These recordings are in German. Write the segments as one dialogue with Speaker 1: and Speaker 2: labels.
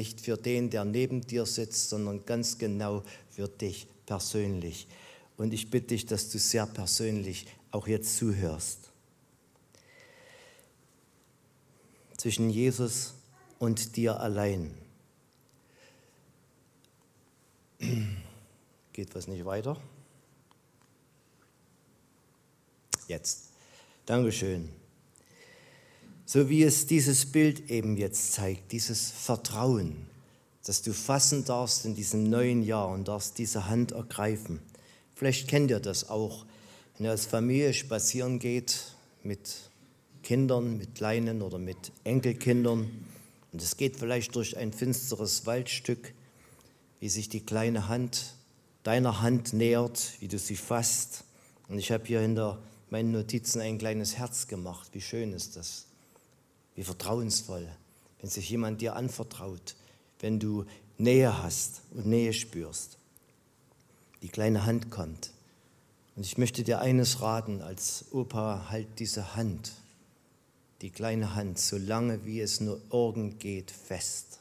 Speaker 1: nicht für den, der neben dir sitzt, sondern ganz genau für dich persönlich. Und ich bitte dich, dass du sehr persönlich auch jetzt zuhörst. Zwischen Jesus und dir allein. Geht was nicht weiter? Jetzt. Dankeschön. So wie es dieses Bild eben jetzt zeigt, dieses Vertrauen, dass du fassen darfst in diesem neuen Jahr und darfst diese Hand ergreifen. Vielleicht kennt ihr das auch, wenn ihr als Familie spazieren geht mit Kindern, mit Kleinen oder mit Enkelkindern und es geht vielleicht durch ein finsteres Waldstück, wie sich die kleine Hand deiner Hand nähert, wie du sie fasst. Und ich habe hier hinter meinen Notizen ein kleines Herz gemacht. Wie schön ist das? Wie vertrauensvoll, wenn sich jemand dir anvertraut, wenn du Nähe hast und Nähe spürst die kleine Hand kommt. Und ich möchte dir eines raten, als Opa, halt diese Hand, die kleine Hand, so lange wie es nur irgend geht, fest.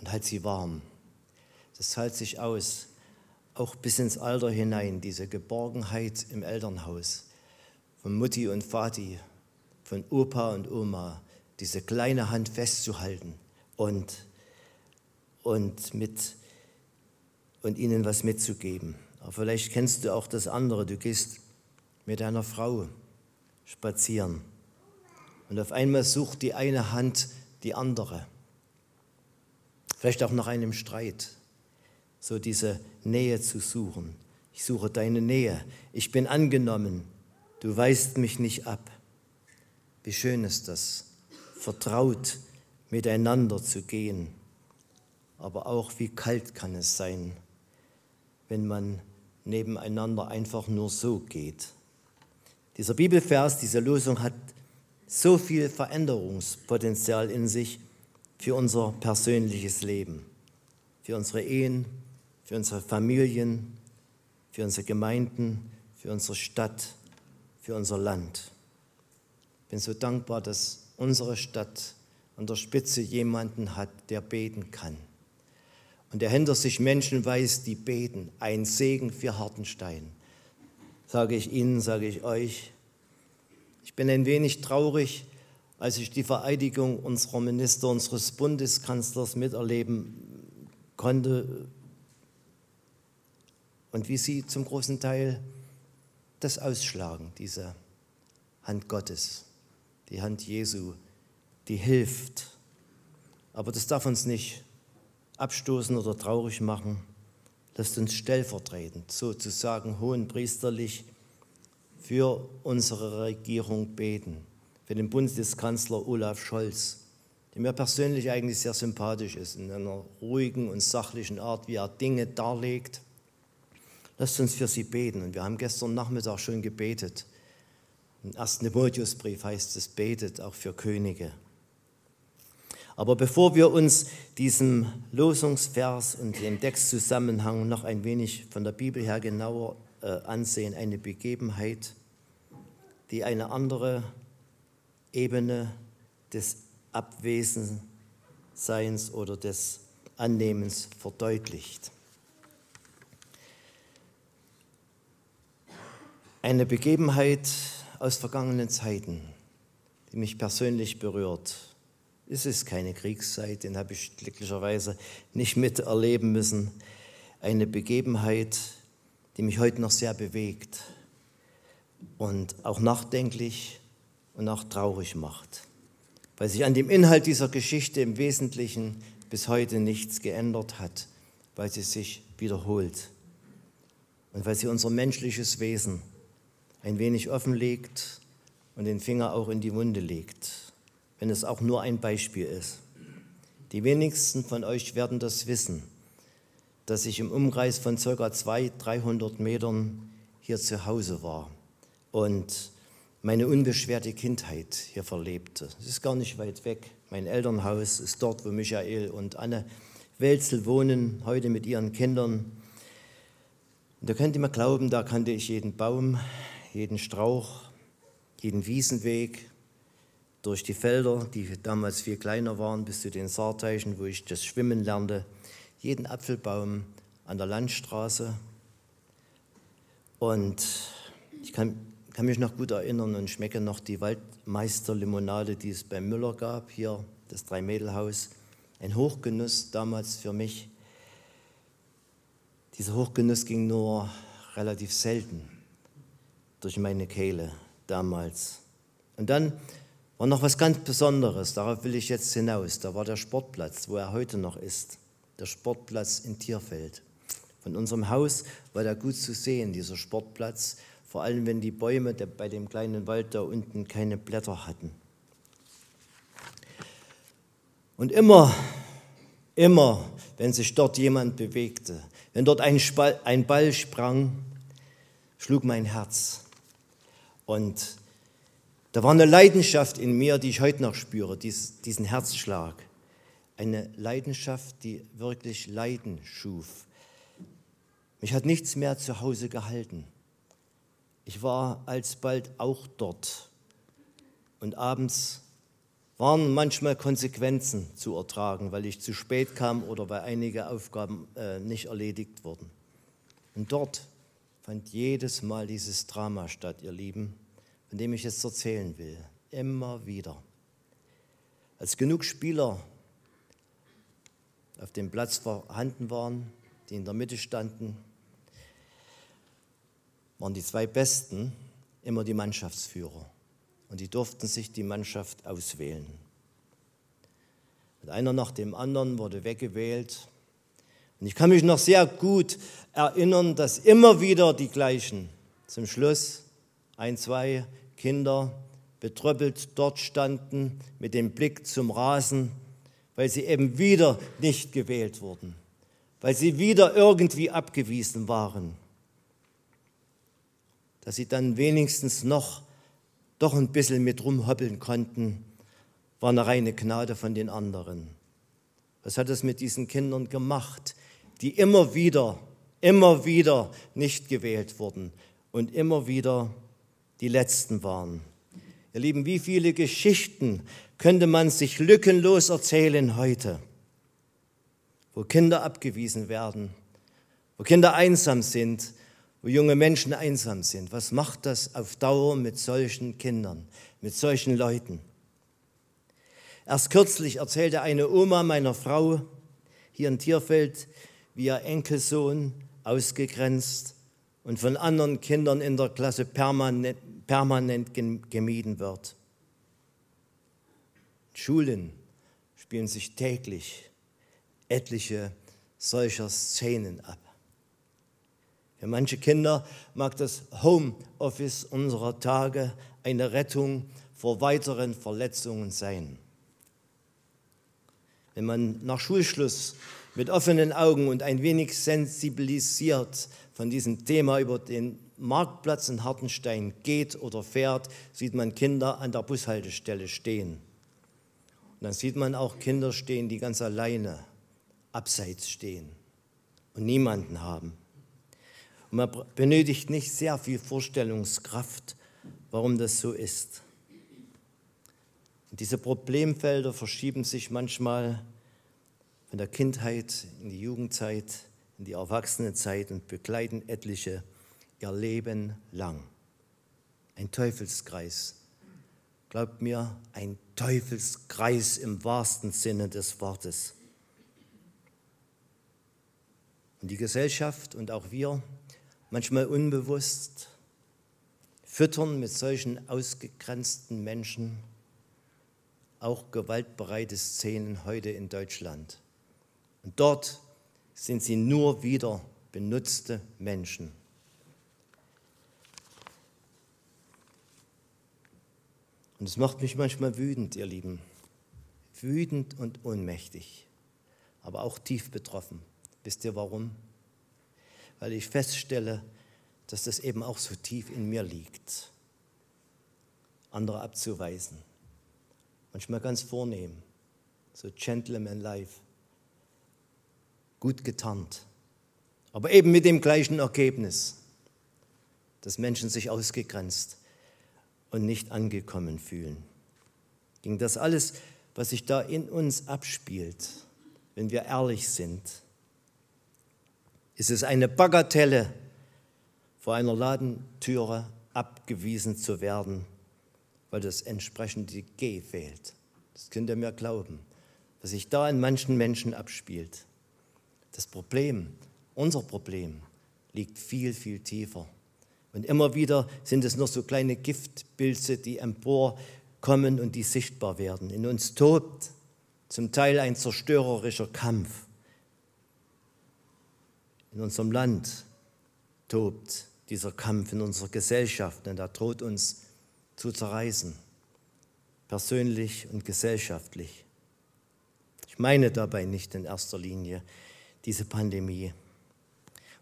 Speaker 1: Und halt sie warm. Das hält sich aus, auch bis ins Alter hinein, diese Geborgenheit im Elternhaus, von Mutti und Vati, von Opa und Oma, diese kleine Hand festzuhalten und, und mit und ihnen was mitzugeben. Aber vielleicht kennst du auch das andere. Du gehst mit deiner Frau spazieren und auf einmal sucht die eine Hand die andere. Vielleicht auch nach einem Streit, so diese Nähe zu suchen. Ich suche deine Nähe. Ich bin angenommen. Du weist mich nicht ab. Wie schön ist das, vertraut miteinander zu gehen. Aber auch wie kalt kann es sein, wenn man nebeneinander einfach nur so geht. Dieser Bibelvers, diese Losung hat so viel Veränderungspotenzial in sich für unser persönliches Leben, für unsere Ehen, für unsere Familien, für unsere Gemeinden, für unsere Stadt, für unser Land. Ich bin so dankbar, dass unsere Stadt an der Spitze jemanden hat, der beten kann und der hinter sich Menschen weiß, die beten. Ein Segen für Hartenstein. Sage ich Ihnen, sage ich euch. Ich bin ein wenig traurig, als ich die Vereidigung unserer Minister, unseres Bundeskanzlers miterleben konnte und wie sie zum großen Teil das ausschlagen, diese Hand Gottes, die Hand Jesu, die hilft. Aber das darf uns nicht abstoßen oder traurig machen. Lasst uns stellvertretend, sozusagen hohenpriesterlich, für unsere Regierung beten, für den Bundeskanzler Olaf Scholz, der mir persönlich eigentlich sehr sympathisch ist, in einer ruhigen und sachlichen Art, wie er Dinge darlegt. Lasst uns für sie beten. Und wir haben gestern Nachmittag schon gebetet. Im ersten Timotheusbrief heißt es, betet auch für Könige. Aber bevor wir uns diesem Losungsvers und dem Textzusammenhang noch ein wenig von der Bibel her genauer äh, ansehen, eine Begebenheit, die eine andere Ebene des Abwesenseins oder des Annehmens verdeutlicht. Eine Begebenheit aus vergangenen Zeiten, die mich persönlich berührt es ist keine Kriegszeit, den habe ich glücklicherweise nicht miterleben müssen. Eine Begebenheit, die mich heute noch sehr bewegt und auch nachdenklich und auch traurig macht, weil sich an dem Inhalt dieser Geschichte im Wesentlichen bis heute nichts geändert hat, weil sie sich wiederholt und weil sie unser menschliches Wesen ein wenig offenlegt und den Finger auch in die Wunde legt wenn es auch nur ein Beispiel ist. Die wenigsten von euch werden das wissen, dass ich im Umkreis von ca. 200, 300 Metern hier zu Hause war und meine unbeschwerte Kindheit hier verlebte. Es ist gar nicht weit weg. Mein Elternhaus ist dort, wo Michael und Anne Welzel wohnen, heute mit ihren Kindern. Und da könnt ihr mir glauben, da kannte ich jeden Baum, jeden Strauch, jeden Wiesenweg, durch die Felder, die damals viel kleiner waren, bis zu den Saarteichen, wo ich das Schwimmen lernte. Jeden Apfelbaum an der Landstraße. Und ich kann, kann mich noch gut erinnern und schmecke noch die Waldmeisterlimonade, die es bei Müller gab, hier das Dreimädelhaus. Ein Hochgenuss damals für mich. Dieser Hochgenuss ging nur relativ selten durch meine Kehle damals. Und dann war noch was ganz Besonderes, darauf will ich jetzt hinaus. Da war der Sportplatz, wo er heute noch ist, der Sportplatz in Tierfeld. Von unserem Haus war der gut zu sehen, dieser Sportplatz, vor allem wenn die Bäume bei dem kleinen Wald da unten keine Blätter hatten. Und immer, immer, wenn sich dort jemand bewegte, wenn dort ein, Ball sprang, schlug mein Herz. Und da war eine Leidenschaft in mir, die ich heute noch spüre, dies, diesen Herzschlag. Eine Leidenschaft, die wirklich Leiden schuf. Mich hat nichts mehr zu Hause gehalten. Ich war alsbald auch dort. Und abends waren manchmal Konsequenzen zu ertragen, weil ich zu spät kam oder weil einige Aufgaben äh, nicht erledigt wurden. Und dort fand jedes Mal dieses Drama statt, ihr Lieben von dem ich jetzt erzählen will. Immer wieder. Als genug Spieler auf dem Platz vorhanden waren, die in der Mitte standen, waren die zwei Besten immer die Mannschaftsführer. Und die durften sich die Mannschaft auswählen. Und einer nach dem anderen wurde weggewählt. Und ich kann mich noch sehr gut erinnern, dass immer wieder die gleichen zum Schluss ein, zwei Kinder betröppelt dort standen mit dem Blick zum Rasen, weil sie eben wieder nicht gewählt wurden, weil sie wieder irgendwie abgewiesen waren. Dass sie dann wenigstens noch doch ein bisschen mit rumhoppeln konnten, war eine reine Gnade von den anderen. Was hat es mit diesen Kindern gemacht, die immer wieder, immer wieder nicht gewählt wurden und immer wieder die letzten waren. Ihr Lieben, wie viele Geschichten könnte man sich lückenlos erzählen heute, wo Kinder abgewiesen werden, wo Kinder einsam sind, wo junge Menschen einsam sind. Was macht das auf Dauer mit solchen Kindern, mit solchen Leuten? Erst kürzlich erzählte eine Oma meiner Frau hier in Tierfeld, wie ihr Enkelsohn ausgegrenzt und von anderen Kindern in der Klasse permanent, permanent gemieden wird. Schulen spielen sich täglich etliche solcher Szenen ab. Für manche Kinder mag das Homeoffice unserer Tage eine Rettung vor weiteren Verletzungen sein. Wenn man nach Schulschluss mit offenen Augen und ein wenig sensibilisiert von diesem Thema über den Marktplatz in Hartenstein geht oder fährt, sieht man Kinder an der Bushaltestelle stehen. Und dann sieht man auch Kinder stehen, die ganz alleine abseits stehen und niemanden haben. Und man benötigt nicht sehr viel Vorstellungskraft, warum das so ist. Und diese Problemfelder verschieben sich manchmal von der Kindheit in die Jugendzeit, in die Erwachsenenzeit und begleiten etliche ihr Leben lang. Ein Teufelskreis. Glaubt mir, ein Teufelskreis im wahrsten Sinne des Wortes. Und die Gesellschaft und auch wir, manchmal unbewusst, füttern mit solchen ausgegrenzten Menschen auch gewaltbereite Szenen heute in Deutschland. Und dort sind sie nur wieder benutzte Menschen. Und es macht mich manchmal wütend, ihr Lieben. Wütend und ohnmächtig, aber auch tief betroffen. Wisst ihr warum? Weil ich feststelle, dass das eben auch so tief in mir liegt, andere abzuweisen. Manchmal ganz vornehm, so gentleman life, gut getarnt, aber eben mit dem gleichen Ergebnis, dass Menschen sich ausgegrenzt und nicht angekommen fühlen. gegen das alles, was sich da in uns abspielt, wenn wir ehrlich sind. Ist es eine Bagatelle, vor einer Ladentüre abgewiesen zu werden, weil das entsprechende G fehlt? Das könnt ihr mir glauben, was sich da in manchen Menschen abspielt. Das Problem, unser Problem, liegt viel, viel tiefer. Und immer wieder sind es nur so kleine Giftpilze, die emporkommen und die sichtbar werden. In uns tobt zum Teil ein zerstörerischer Kampf. In unserem Land tobt dieser Kampf in unserer Gesellschaft und er droht uns zu zerreißen, persönlich und gesellschaftlich. Ich meine dabei nicht in erster Linie diese Pandemie.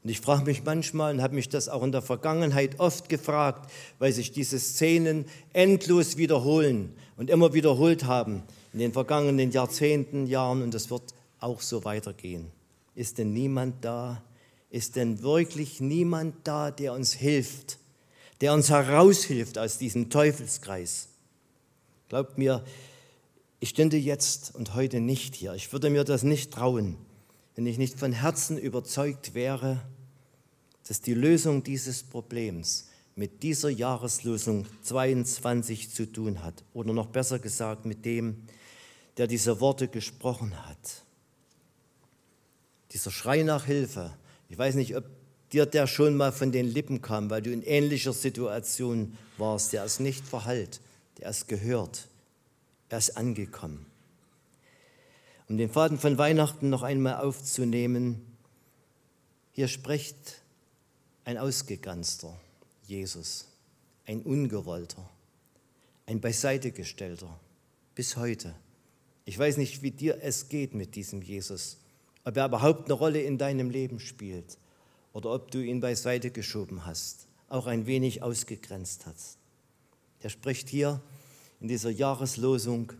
Speaker 1: Und ich frage mich manchmal und habe mich das auch in der Vergangenheit oft gefragt, weil sich diese Szenen endlos wiederholen und immer wiederholt haben in den vergangenen Jahrzehnten, Jahren und das wird auch so weitergehen. Ist denn niemand da? Ist denn wirklich niemand da, der uns hilft, der uns heraushilft aus diesem Teufelskreis? Glaubt mir, ich stünde jetzt und heute nicht hier. Ich würde mir das nicht trauen wenn ich nicht von Herzen überzeugt wäre, dass die Lösung dieses Problems mit dieser Jahreslosung 22 zu tun hat. Oder noch besser gesagt, mit dem, der diese Worte gesprochen hat. Dieser Schrei nach Hilfe. Ich weiß nicht, ob dir der schon mal von den Lippen kam, weil du in ähnlicher Situation warst. Der ist nicht verhallt, der ist gehört, er ist angekommen. Um den Faden von Weihnachten noch einmal aufzunehmen, hier spricht ein Ausgeganzter, Jesus, ein Ungewollter, ein Beiseitegestellter, bis heute. Ich weiß nicht, wie dir es geht mit diesem Jesus, ob er überhaupt eine Rolle in deinem Leben spielt oder ob du ihn beiseite geschoben hast, auch ein wenig ausgegrenzt hast. Er spricht hier in dieser Jahreslosung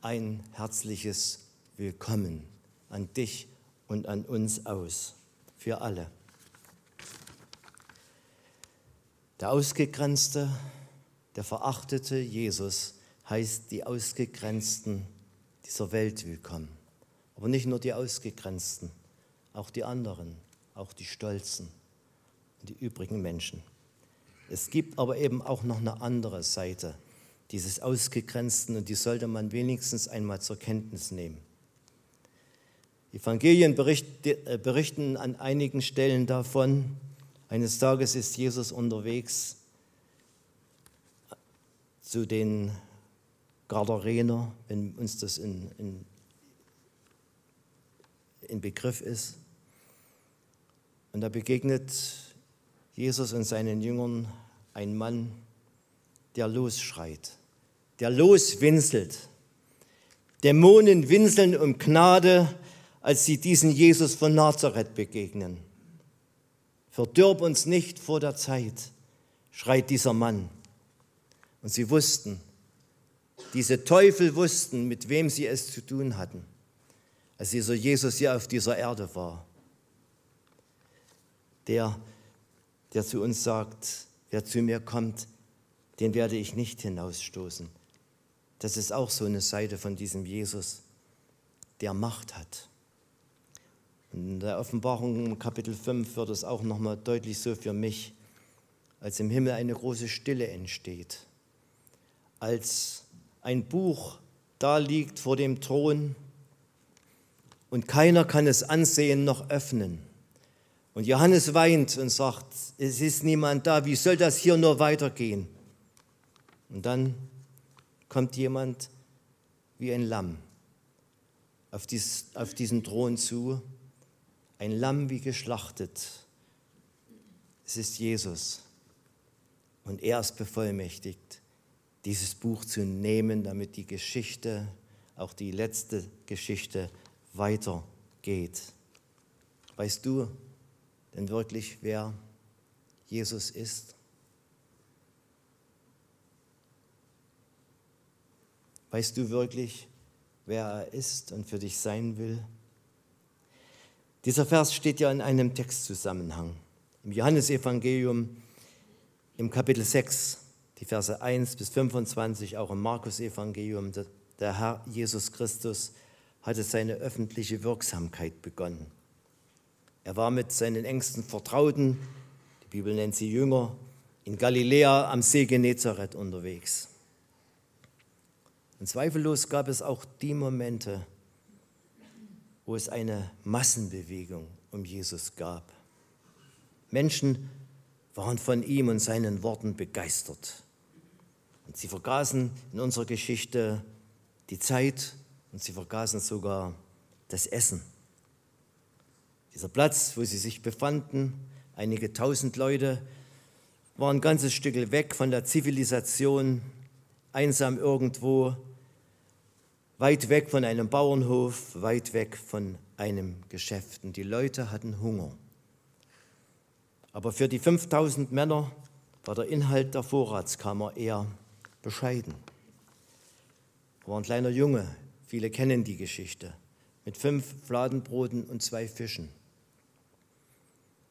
Speaker 1: ein herzliches Willkommen an dich und an uns aus, für alle. Der ausgegrenzte, der verachtete Jesus heißt die Ausgegrenzten dieser Welt willkommen. Aber nicht nur die Ausgegrenzten, auch die anderen, auch die Stolzen und die übrigen Menschen. Es gibt aber eben auch noch eine andere Seite dieses Ausgegrenzten und die sollte man wenigstens einmal zur Kenntnis nehmen. Evangelien äh, berichten an einigen Stellen davon. Eines Tages ist Jesus unterwegs zu den Gardarener, wenn uns das in, in, in Begriff ist. Und da begegnet Jesus und seinen Jüngern ein Mann, der losschreit, der loswinselt. Dämonen winseln um Gnade als sie diesen Jesus von Nazareth begegnen. Verdirb uns nicht vor der Zeit, schreit dieser Mann. Und sie wussten, diese Teufel wussten, mit wem sie es zu tun hatten, als dieser Jesus hier auf dieser Erde war. Der, der zu uns sagt, wer zu mir kommt, den werde ich nicht hinausstoßen. Das ist auch so eine Seite von diesem Jesus, der Macht hat. In der Offenbarung Kapitel 5 wird es auch nochmal deutlich so für mich, als im Himmel eine große Stille entsteht, als ein Buch da liegt vor dem Thron und keiner kann es ansehen noch öffnen. Und Johannes weint und sagt, es ist niemand da, wie soll das hier nur weitergehen? Und dann kommt jemand wie ein Lamm auf, dies, auf diesen Thron zu ein Lamm wie geschlachtet. Es ist Jesus. Und er ist bevollmächtigt, dieses Buch zu nehmen, damit die Geschichte, auch die letzte Geschichte, weitergeht. Weißt du denn wirklich, wer Jesus ist? Weißt du wirklich, wer er ist und für dich sein will? Dieser Vers steht ja in einem Textzusammenhang. Im Johannesevangelium im Kapitel 6, die Verse 1 bis 25, auch im Markus-Evangelium. Der Herr Jesus Christus hatte seine öffentliche Wirksamkeit begonnen. Er war mit seinen engsten Vertrauten, die Bibel nennt sie Jünger, in Galiläa am See Genezareth unterwegs. Und zweifellos gab es auch die Momente, wo es eine Massenbewegung um Jesus gab. Menschen waren von ihm und seinen Worten begeistert. Und sie vergaßen in unserer Geschichte die Zeit und sie vergaßen sogar das Essen. Dieser Platz, wo sie sich befanden, einige tausend Leute, war ein ganzes Stück weg von der Zivilisation, einsam irgendwo, weit weg von einem Bauernhof, weit weg von einem Geschäft. Und die Leute hatten Hunger. Aber für die 5000 Männer war der Inhalt der Vorratskammer eher bescheiden. War ein kleiner Junge, viele kennen die Geschichte, mit fünf Fladenbroten und zwei Fischen.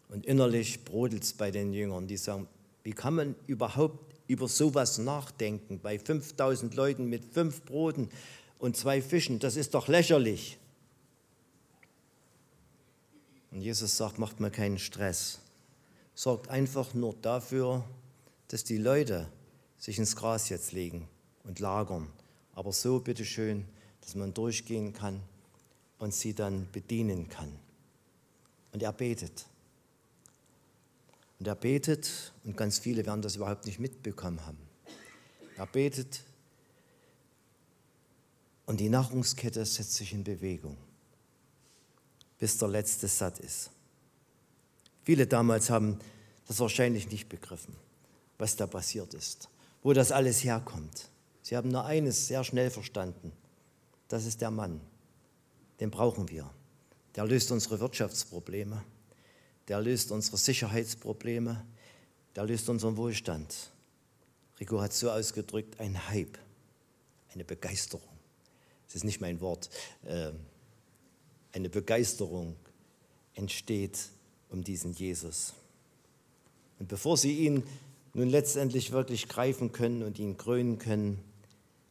Speaker 1: Und innerlich brodelt es bei den Jüngern, die sagen, wie kann man überhaupt über sowas nachdenken bei 5000 Leuten mit fünf Broten und zwei Fischen? Das ist doch lächerlich. Und Jesus sagt, macht mir keinen Stress. Sorgt einfach nur dafür, dass die Leute sich ins Gras jetzt legen und lagern. Aber so bitteschön, dass man durchgehen kann und sie dann bedienen kann. Und er betet. Und er betet, und ganz viele werden das überhaupt nicht mitbekommen haben. Er betet und die Nahrungskette setzt sich in Bewegung, bis der letzte satt ist. Viele damals haben das wahrscheinlich nicht begriffen, was da passiert ist, wo das alles herkommt. Sie haben nur eines sehr schnell verstanden. Das ist der Mann. Den brauchen wir. Der löst unsere Wirtschaftsprobleme der löst unsere Sicherheitsprobleme, der löst unseren Wohlstand. Rico hat so ausgedrückt, ein Hype, eine Begeisterung. Das ist nicht mein Wort. Ähm, eine Begeisterung entsteht um diesen Jesus. Und bevor sie ihn nun letztendlich wirklich greifen können und ihn krönen können,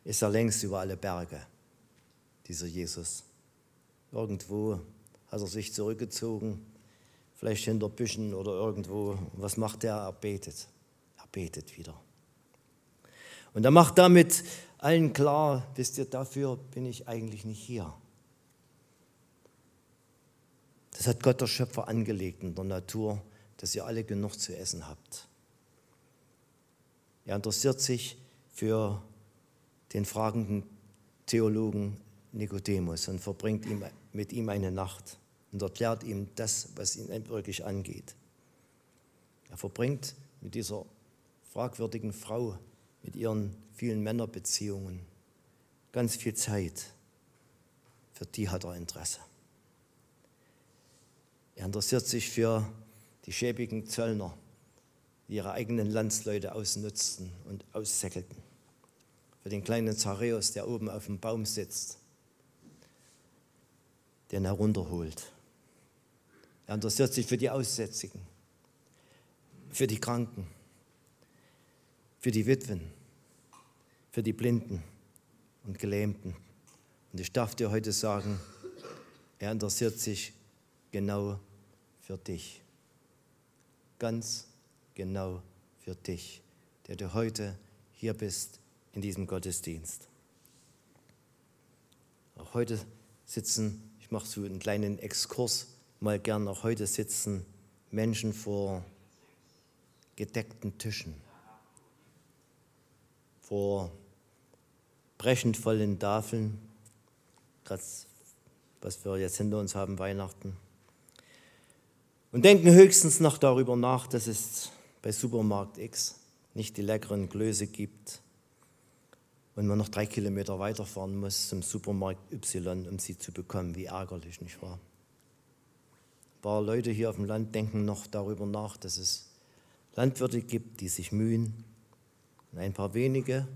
Speaker 1: ist er längst über alle Berge, dieser Jesus. Irgendwo hat er sich zurückgezogen vielleicht hinter Büschen oder irgendwo. Was macht er? Er betet. Er betet wieder. Und er macht damit allen klar, wisst ihr, dafür bin ich eigentlich nicht hier. Das hat Gott der Schöpfer angelegt in der Natur, dass ihr alle genug zu essen habt. Er interessiert sich für den fragenden Theologen Nikodemus und verbringt ihm, mit ihm eine Nacht und erklärt ihm das, was ihn wirklich angeht. Er verbringt mit dieser fragwürdigen Frau, mit ihren vielen Männerbeziehungen, ganz viel Zeit. Für die hat er Interesse. Er interessiert sich für die schäbigen Zöllner, die ihre eigenen Landsleute ausnutzten und aussäckelten. Für den kleinen Zareus, der oben auf dem Baum sitzt, den herunterholt. Er interessiert sich für die Aussätzigen, für die Kranken, für die Witwen, für die Blinden und Gelähmten. Und ich darf dir heute sagen, er interessiert sich genau für dich. Ganz genau für dich, der du heute hier bist in diesem Gottesdienst. Auch heute sitzen, ich mache so einen kleinen Exkurs mal gern auch heute sitzen Menschen vor gedeckten Tischen, vor brechend vollen Tafeln, gerade was wir jetzt hinter uns haben, Weihnachten, und denken höchstens noch darüber nach, dass es bei Supermarkt X nicht die leckeren Klöße gibt und man noch drei Kilometer weiterfahren muss zum Supermarkt Y, um sie zu bekommen. Wie ärgerlich, nicht wahr? Ein paar Leute hier auf dem Land denken noch darüber nach, dass es Landwirte gibt, die sich mühen. Und ein paar wenige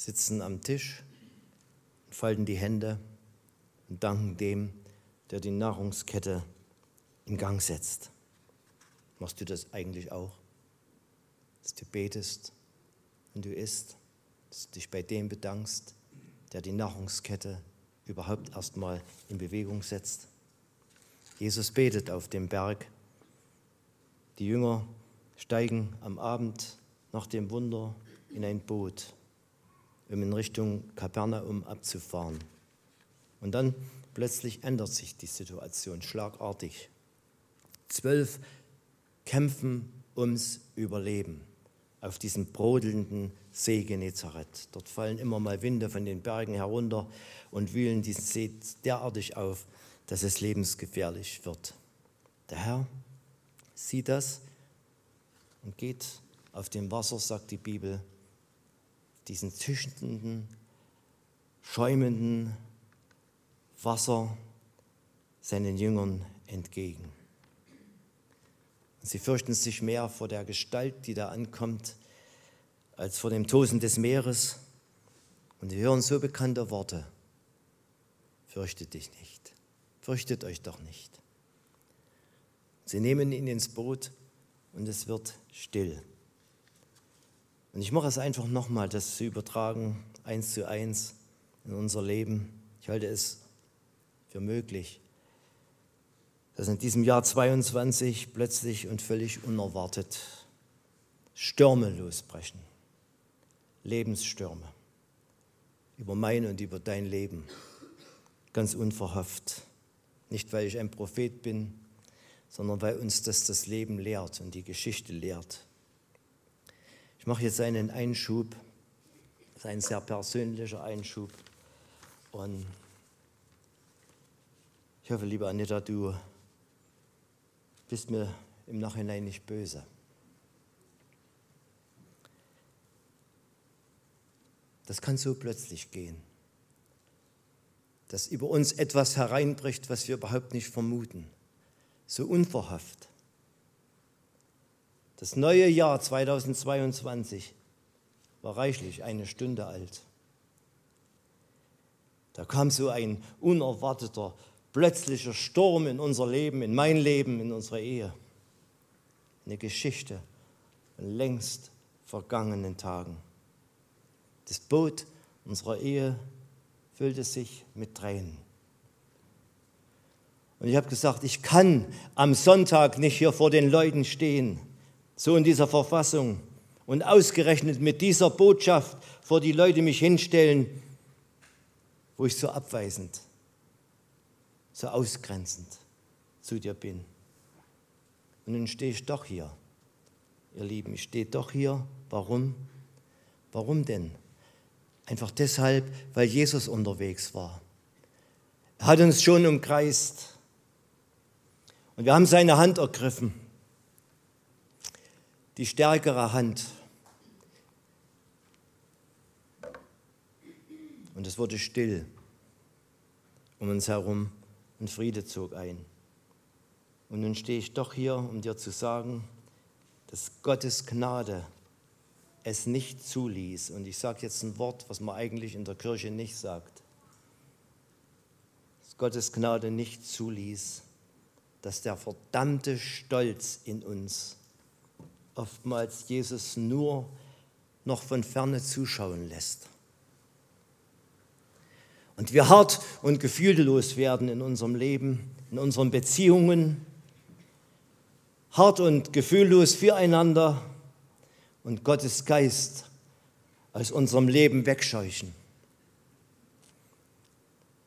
Speaker 1: sitzen am Tisch, falten die Hände und danken dem, der die Nahrungskette in Gang setzt. Machst du das eigentlich auch? Dass du betest wenn du isst, dass du dich bei dem bedankst, der die Nahrungskette überhaupt erstmal in Bewegung setzt. Jesus betet auf dem Berg. Die Jünger steigen am Abend nach dem Wunder in ein Boot, um in Richtung Kapernaum abzufahren. Und dann plötzlich ändert sich die Situation schlagartig. Zwölf kämpfen ums Überleben auf diesem brodelnden See Genezareth. Dort fallen immer mal Winde von den Bergen herunter und wühlen diesen See derartig auf, dass es lebensgefährlich wird. Der Herr sieht das und geht auf dem Wasser, sagt die Bibel, diesen zischenden, schäumenden Wasser seinen Jüngern entgegen. Sie fürchten sich mehr vor der Gestalt, die da ankommt, als vor dem Tosen des Meeres. Und sie hören so bekannte Worte. Fürchtet dich nicht. Fürchtet euch doch nicht. Sie nehmen ihn ins Boot und es wird still. Und ich mache es einfach nochmal, das zu übertragen, eins zu eins in unser Leben. Ich halte es für möglich, dass in diesem Jahr 22 plötzlich und völlig unerwartet Stürme losbrechen, Lebensstürme über mein und über dein Leben, ganz unverhofft. Nicht, weil ich ein Prophet bin, sondern weil uns das das Leben lehrt und die Geschichte lehrt. Ich mache jetzt einen Einschub, das ist ein sehr persönlicher Einschub. Und ich hoffe, liebe Anita, du bist mir im Nachhinein nicht böse. Das kann so plötzlich gehen, dass über uns etwas hereinbricht, was wir überhaupt nicht vermuten, so unverhofft. Das neue Jahr 2022 war reichlich eine Stunde alt. Da kam so ein unerwarteter plötzlicher Sturm in unser Leben, in mein Leben, in unsere Ehe. Eine Geschichte von längst vergangenen Tagen. Das Boot unserer Ehe füllte sich mit Tränen. Und ich habe gesagt, ich kann am Sonntag nicht hier vor den Leuten stehen, so in dieser Verfassung, und ausgerechnet mit dieser Botschaft vor die Leute mich hinstellen, wo ich so abweisend so ausgrenzend zu dir bin. Und nun stehe ich doch hier. Ihr Lieben, ich stehe doch hier. Warum? Warum denn? Einfach deshalb, weil Jesus unterwegs war. Er hat uns schon umkreist. Und wir haben seine Hand ergriffen. Die stärkere Hand. Und es wurde still um uns herum und Friede zog ein. Und nun stehe ich doch hier, um dir zu sagen, dass Gottes Gnade es nicht zuließ. Und ich sage jetzt ein Wort, was man eigentlich in der Kirche nicht sagt. Dass Gottes Gnade nicht zuließ, dass der verdammte Stolz in uns oftmals Jesus nur noch von ferne zuschauen lässt und wir hart und gefühllos werden in unserem Leben, in unseren Beziehungen, hart und gefühllos füreinander und Gottes Geist aus unserem Leben wegscheuchen.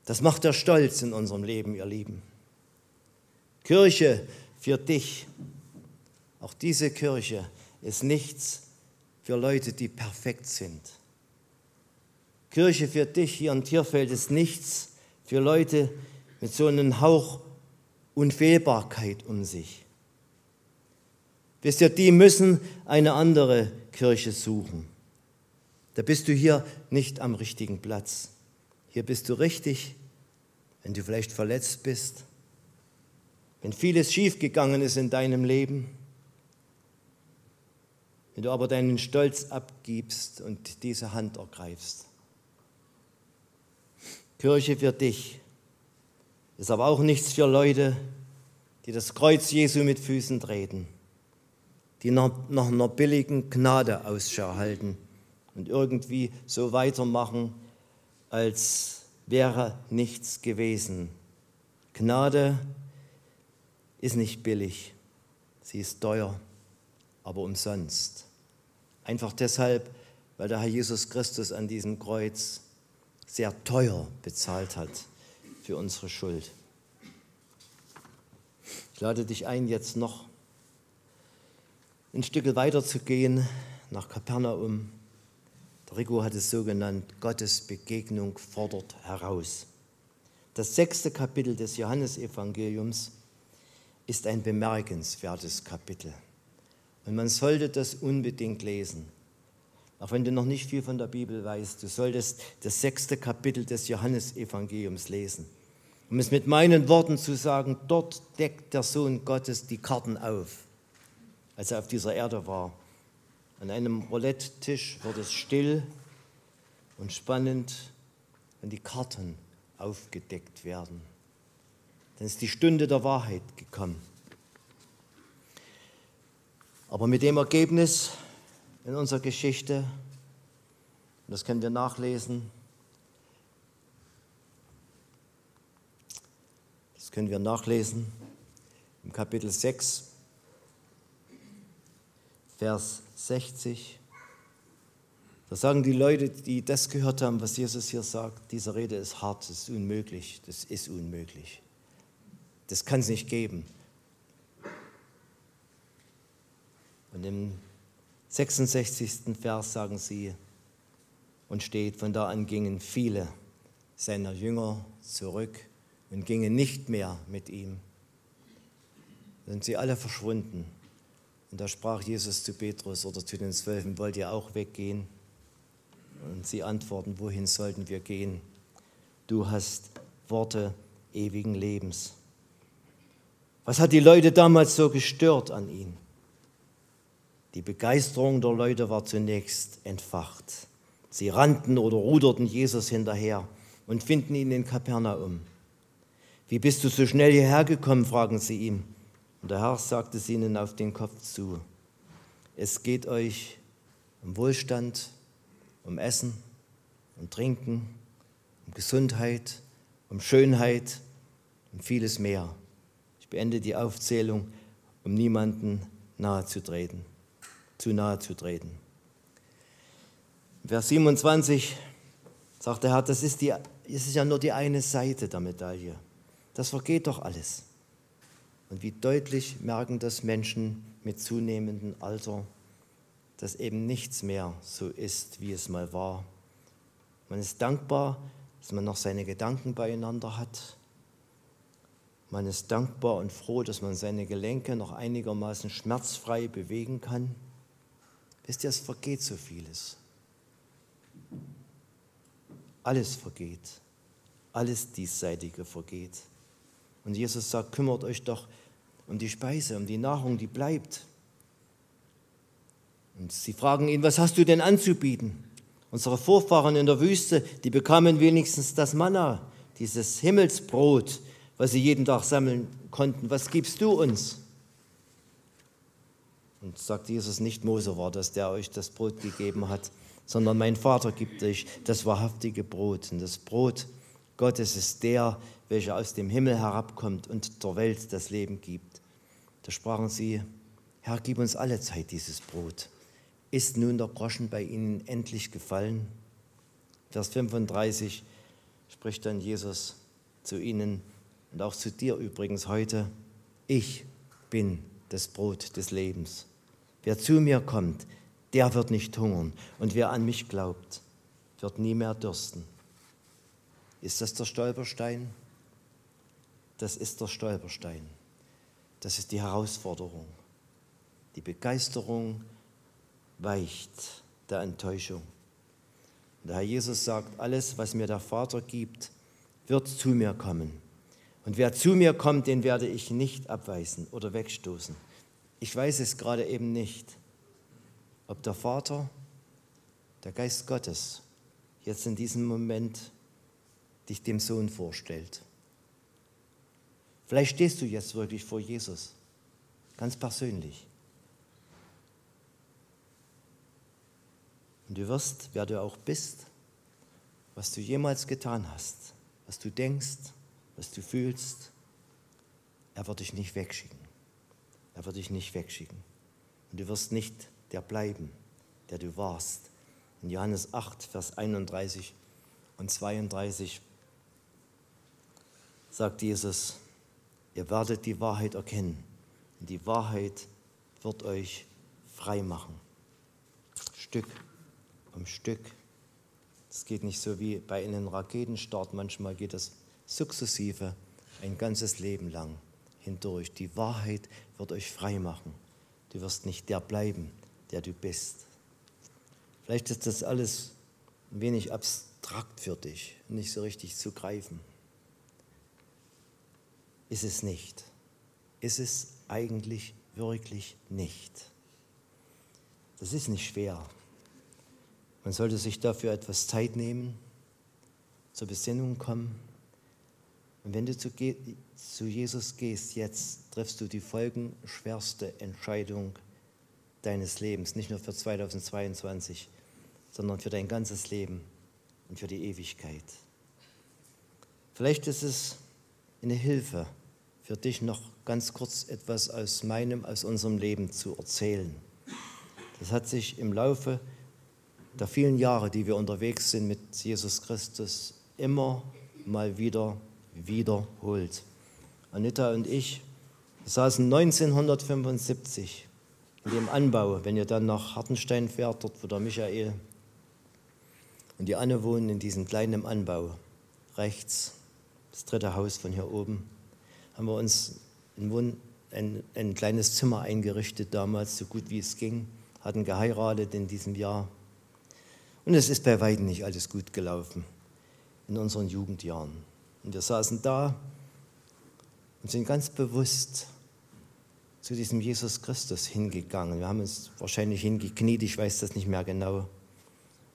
Speaker 1: Das macht der Stolz in unserem Leben, ihr Lieben. Kirche für dich, auch diese Kirche ist nichts für Leute, die perfekt sind. Kirche für dich hier in Tierfeld ist nichts für Leute mit so einem Hauch Unfehlbarkeit um sich. Wisst ihr, die müssen eine andere Kirche suchen. Da bist du hier nicht am richtigen Platz. Hier bist du richtig, wenn du vielleicht verletzt bist, wenn vieles schiefgegangen ist in deinem Leben, wenn du aber deinen Stolz abgibst und diese Hand ergreifst. Kirche für dich ist aber auch nichts für Leute, die das Kreuz Jesu mit Füßen treten, die nach, nach einer billigen Gnade Ausschau halten, und irgendwie so weitermachen, als wäre nichts gewesen. Gnade ist nicht billig, sie ist teuer, aber umsonst. Einfach deshalb, weil der Herr Jesus Christus an diesem Kreuz sehr teuer bezahlt hat für unsere Schuld. Ich lade dich ein, jetzt noch ein Stück weiter zu gehen nach Kapernaum. Der Rico hat es so genannt, Gottes Begegnung fordert heraus. Das sechste Kapitel des Johannesevangeliums ist ein bemerkenswertes Kapitel. Und man sollte das unbedingt lesen. Auch wenn du noch nicht viel von der Bibel weißt, du solltest das sechste Kapitel des Johannesevangeliums lesen. Um es mit meinen Worten zu sagen, dort deckt der Sohn Gottes die Karten auf, als er auf dieser Erde war. An einem Roulette-Tisch wird es still und spannend, wenn die Karten aufgedeckt werden. Dann ist die Stunde der Wahrheit gekommen. Aber mit dem Ergebnis in unserer Geschichte, das können wir nachlesen, das können wir nachlesen im Kapitel 6, Vers 60. Da sagen die Leute, die das gehört haben, was Jesus hier sagt, diese Rede ist hart, das ist unmöglich, das ist unmöglich. Das kann es nicht geben. Und im 66. Vers sagen sie, und steht, von da an gingen viele seiner Jünger zurück und gingen nicht mehr mit ihm. Sind sie alle verschwunden. Und da sprach Jesus zu Petrus oder zu den Zwölfen, wollt ihr auch weggehen? Und sie antworten, wohin sollten wir gehen? Du hast Worte ewigen Lebens. Was hat die Leute damals so gestört an ihm? Die Begeisterung der Leute war zunächst entfacht. Sie rannten oder ruderten Jesus hinterher und finden ihn in Kapernaum. Wie bist du so schnell hierher gekommen? fragen sie ihm. Und der Herr sagte es ihnen auf den Kopf zu. Es geht euch um Wohlstand, um Essen, um Trinken, um Gesundheit, um Schönheit und vieles mehr. Ich beende die Aufzählung, um niemanden nahe zu nahe zu treten. Vers 27 sagt der Herr, das ist, die, das ist ja nur die eine Seite der Medaille. Das vergeht doch alles. Und wie deutlich merken das Menschen mit zunehmendem Alter, dass eben nichts mehr so ist, wie es mal war. Man ist dankbar, dass man noch seine Gedanken beieinander hat. Man ist dankbar und froh, dass man seine Gelenke noch einigermaßen schmerzfrei bewegen kann. Wisst ihr, es vergeht so vieles. Alles vergeht. Alles Diesseitige vergeht. Und Jesus sagt, kümmert euch doch um die Speise, um die Nahrung, die bleibt. Und sie fragen ihn, was hast du denn anzubieten? Unsere Vorfahren in der Wüste, die bekamen wenigstens das Manna, dieses Himmelsbrot, was sie jeden Tag sammeln konnten. Was gibst du uns? Und sagt Jesus, nicht Mose war das, der euch das Brot gegeben hat, sondern mein Vater gibt euch das wahrhaftige Brot. Und das Brot Gottes ist der, welcher aus dem Himmel herabkommt und der Welt das Leben gibt. Da sprachen sie, Herr, gib uns alle Zeit dieses Brot. Ist nun der Groschen bei ihnen endlich gefallen? Vers 35 spricht dann Jesus zu ihnen und auch zu dir übrigens heute, ich bin das Brot des Lebens. Wer zu mir kommt, der wird nicht hungern. Und wer an mich glaubt, wird nie mehr dürsten. Ist das der Stolperstein? Das ist der Stolperstein. Das ist die Herausforderung. Die Begeisterung weicht der Enttäuschung. Der Herr Jesus sagt, alles, was mir der Vater gibt, wird zu mir kommen. Und wer zu mir kommt, den werde ich nicht abweisen oder wegstoßen. Ich weiß es gerade eben nicht, ob der Vater, der Geist Gottes, jetzt in diesem Moment dich dem Sohn vorstellt. Vielleicht stehst du jetzt wirklich vor Jesus, ganz persönlich. Und du wirst, wer du auch bist, was du jemals getan hast, was du denkst, was du fühlst, er wird dich nicht wegschicken. Er wird dich nicht wegschicken. Und du wirst nicht der bleiben, der du warst. In Johannes 8, Vers 31 und 32 sagt Jesus, ihr werdet die Wahrheit erkennen und die Wahrheit wird euch frei machen. Stück um Stück. Es geht nicht so wie bei einem Raketenstart, manchmal geht es sukzessive ein ganzes Leben lang hindurch. Die Wahrheit wird euch frei machen. Du wirst nicht der bleiben, der du bist. Vielleicht ist das alles ein wenig abstrakt für dich, nicht so richtig zu greifen. Ist es nicht. Ist es eigentlich wirklich nicht. Das ist nicht schwer. Man sollte sich dafür etwas Zeit nehmen, zur Besinnung kommen. Und wenn du zu, zu Jesus gehst, jetzt triffst du die folgenschwerste Entscheidung deines Lebens, nicht nur für 2022, sondern für dein ganzes Leben und für die Ewigkeit. Vielleicht ist es eine Hilfe für dich noch ganz kurz etwas aus meinem, aus unserem Leben zu erzählen. Das hat sich im Laufe der vielen Jahre, die wir unterwegs sind mit Jesus Christus, immer mal wieder wiederholt. Anita und ich saßen 1975 in dem Anbau, wenn ihr dann nach Hartenstein fährt, dort wo der Michael und die Anne wohnen, in diesem kleinen Anbau, rechts, das dritte Haus von hier oben, haben wir uns ein, ein, ein kleines Zimmer eingerichtet damals, so gut wie es ging, hatten geheiratet in diesem Jahr. Und es ist bei weitem nicht alles gut gelaufen in unseren Jugendjahren. Und wir saßen da und sind ganz bewusst zu diesem Jesus Christus hingegangen. Wir haben uns wahrscheinlich hingekniet, ich weiß das nicht mehr genau,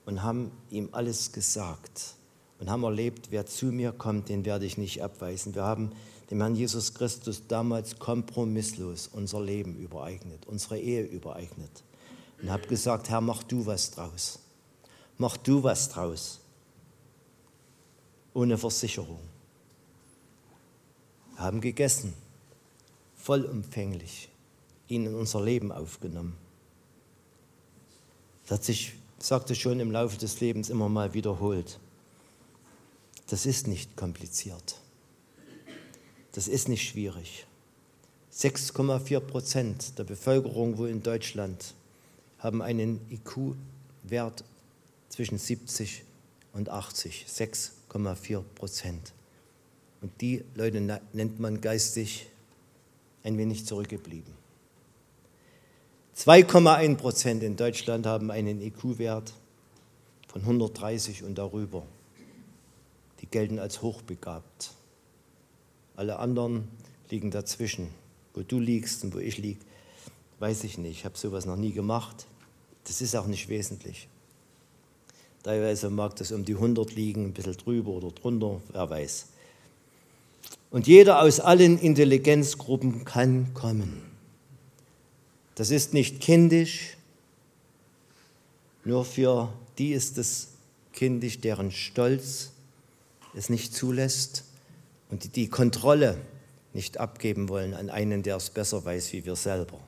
Speaker 1: und haben ihm alles gesagt und haben erlebt, wer zu mir kommt, den werde ich nicht abweisen. Wir haben dem Herrn Jesus Christus damals kompromisslos unser Leben übereignet, unsere Ehe übereignet und habe gesagt, Herr, mach du was draus. Mach du was draus. Ohne Versicherung. Haben gegessen, vollumfänglich, ihn in unser Leben aufgenommen. Das hat sich, sagte schon, im Laufe des Lebens immer mal wiederholt. Das ist nicht kompliziert. Das ist nicht schwierig. 6,4 Prozent der Bevölkerung wohl in Deutschland haben einen IQ-Wert zwischen 70 und 80. 6,4 Prozent. Und die Leute nennt man geistig ein wenig zurückgeblieben. 2,1 Prozent in Deutschland haben einen IQ-Wert von 130 und darüber. Die gelten als hochbegabt. Alle anderen liegen dazwischen. Wo du liegst und wo ich liege, weiß ich nicht. Ich habe sowas noch nie gemacht. Das ist auch nicht wesentlich. Teilweise mag das um die 100 liegen, ein bisschen drüber oder drunter, wer weiß. Und jeder aus allen Intelligenzgruppen kann kommen. Das ist nicht kindisch, nur für die ist es kindisch, deren Stolz es nicht zulässt und die die Kontrolle nicht abgeben wollen an einen, der es besser weiß wie wir selber.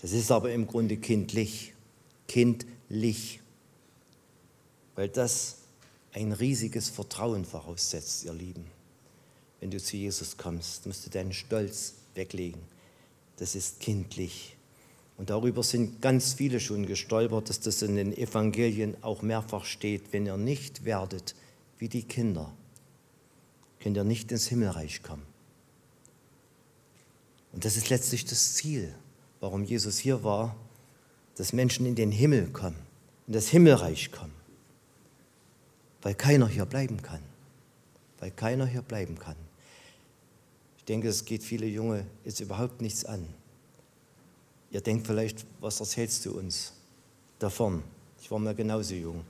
Speaker 1: Das ist aber im Grunde kindlich, kindlich, weil das ein riesiges Vertrauen voraussetzt, ihr Lieben. Wenn du zu Jesus kommst, musst du deinen Stolz weglegen. Das ist kindlich. Und darüber sind ganz viele schon gestolpert, dass das in den Evangelien auch mehrfach steht. Wenn ihr nicht werdet wie die Kinder, könnt ihr nicht ins Himmelreich kommen. Und das ist letztlich das Ziel, warum Jesus hier war, dass Menschen in den Himmel kommen, in das Himmelreich kommen. Weil keiner hier bleiben kann. Weil keiner hier bleiben kann. Ich denke, es geht viele Junge jetzt überhaupt nichts an. Ihr denkt vielleicht, was erzählst du uns davon? Ich war mal genauso jung.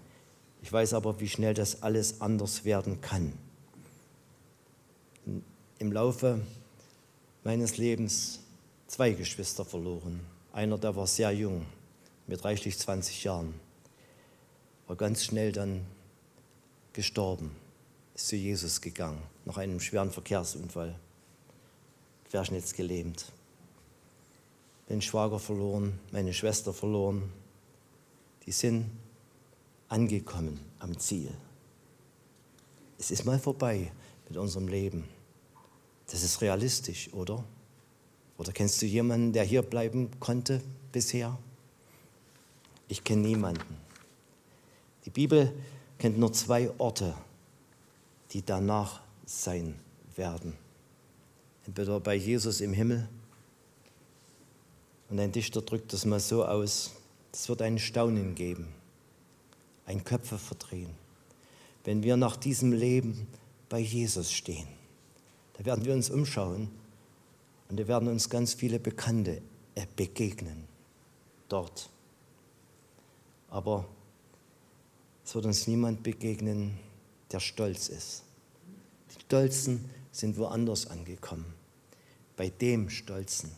Speaker 1: Ich weiß aber, wie schnell das alles anders werden kann. Im Laufe meines Lebens zwei Geschwister verloren. Einer, der war sehr jung, mit reichlich 20 Jahren. aber ganz schnell dann gestorben, ist zu Jesus gegangen, nach einem schweren Verkehrsunfall, querschnittsgelähmt. Den Schwager verloren, meine Schwester verloren. Die sind angekommen am Ziel. Es ist mal vorbei mit unserem Leben. Das ist realistisch, oder? Oder kennst du jemanden, der hier bleiben konnte bisher? Ich kenne niemanden. Die Bibel kennt nur zwei Orte, die danach sein werden. Entweder bei Jesus im Himmel, und ein Dichter drückt das mal so aus, es wird ein Staunen geben, ein Köpfe verdrehen, wenn wir nach diesem Leben bei Jesus stehen. Da werden wir uns umschauen und da werden uns ganz viele Bekannte begegnen dort. Aber es wird uns niemand begegnen, der stolz ist. Die Stolzen sind woanders angekommen. Bei dem Stolzen,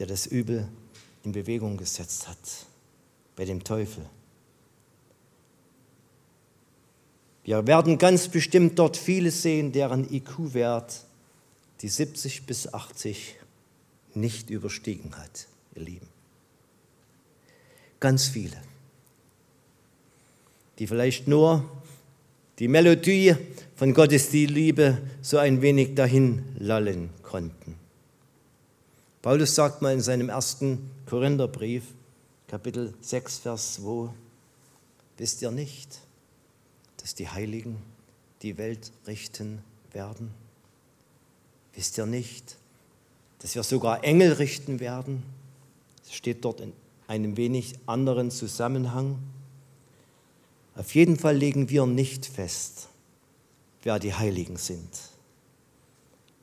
Speaker 1: der das Übel in Bewegung gesetzt hat. Bei dem Teufel. Wir werden ganz bestimmt dort viele sehen, deren IQ-Wert die 70 bis 80 nicht überstiegen hat, ihr Lieben. Ganz viele die vielleicht nur die Melodie von Gottes die Liebe so ein wenig dahin lallen konnten. Paulus sagt mal in seinem ersten Korintherbrief, Kapitel 6, Vers 2, wisst ihr nicht, dass die Heiligen die Welt richten werden? Wisst ihr nicht, dass wir sogar Engel richten werden? Das steht dort in einem wenig anderen Zusammenhang. Auf jeden Fall legen wir nicht fest, wer die Heiligen sind.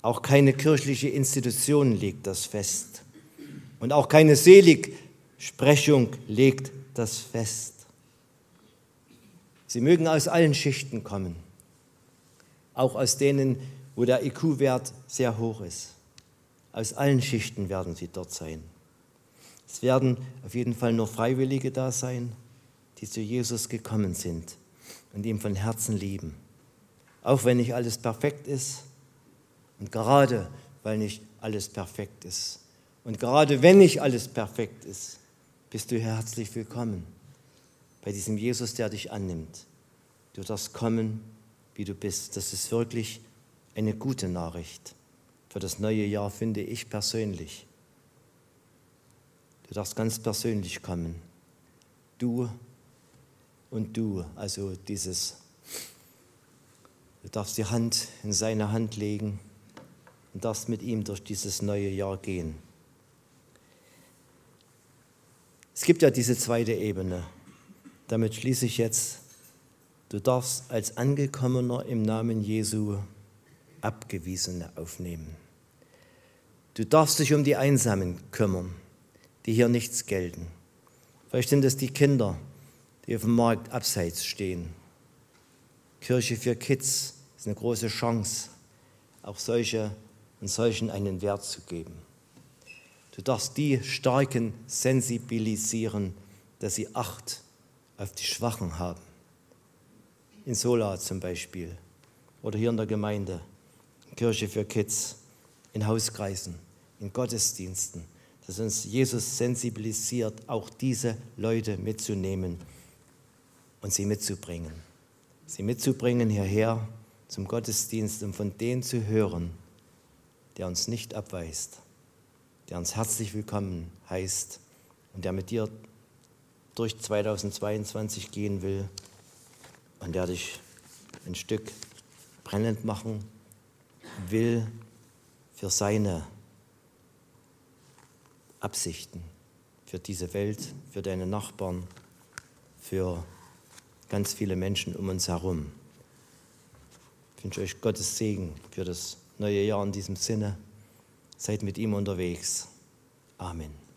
Speaker 1: Auch keine kirchliche Institution legt das fest. Und auch keine Seligsprechung legt das fest. Sie mögen aus allen Schichten kommen, auch aus denen, wo der IQ-Wert sehr hoch ist. Aus allen Schichten werden sie dort sein. Es werden auf jeden Fall nur Freiwillige da sein die zu Jesus gekommen sind und ihm von Herzen lieben. Auch wenn nicht alles perfekt ist und gerade weil nicht alles perfekt ist. Und gerade wenn nicht alles perfekt ist, bist du herzlich willkommen bei diesem Jesus, der dich annimmt. Du darfst kommen, wie du bist. Das ist wirklich eine gute Nachricht für das neue Jahr, finde ich persönlich. Du darfst ganz persönlich kommen. Du und du. Also dieses, du darfst die Hand in seine Hand legen und darfst mit ihm durch dieses neue Jahr gehen. Es gibt ja diese zweite Ebene. Damit schließe ich jetzt. Du darfst als Angekommener im Namen Jesu Abgewiesene aufnehmen. Du darfst dich um die Einsamen kümmern, die hier nichts gelten. Vielleicht sind es die Kinder, die auf dem Markt abseits stehen. Kirche für Kids ist eine große Chance, auch solche und solchen einen Wert zu geben. Du darfst die Starken sensibilisieren, dass sie Acht auf die Schwachen haben. In Sola zum Beispiel oder hier in der Gemeinde, in Kirche für Kids, in Hauskreisen, in Gottesdiensten, dass uns Jesus sensibilisiert, auch diese Leute mitzunehmen und sie mitzubringen. Sie mitzubringen hierher zum Gottesdienst und von denen zu hören, der uns nicht abweist, der uns herzlich willkommen heißt und der mit dir durch 2022 gehen will und der dich ein Stück brennend machen will für seine Absichten, für diese Welt, für deine Nachbarn, für ganz viele Menschen um uns herum. Ich wünsche euch Gottes Segen für das neue Jahr in diesem Sinne. Seid mit ihm unterwegs. Amen.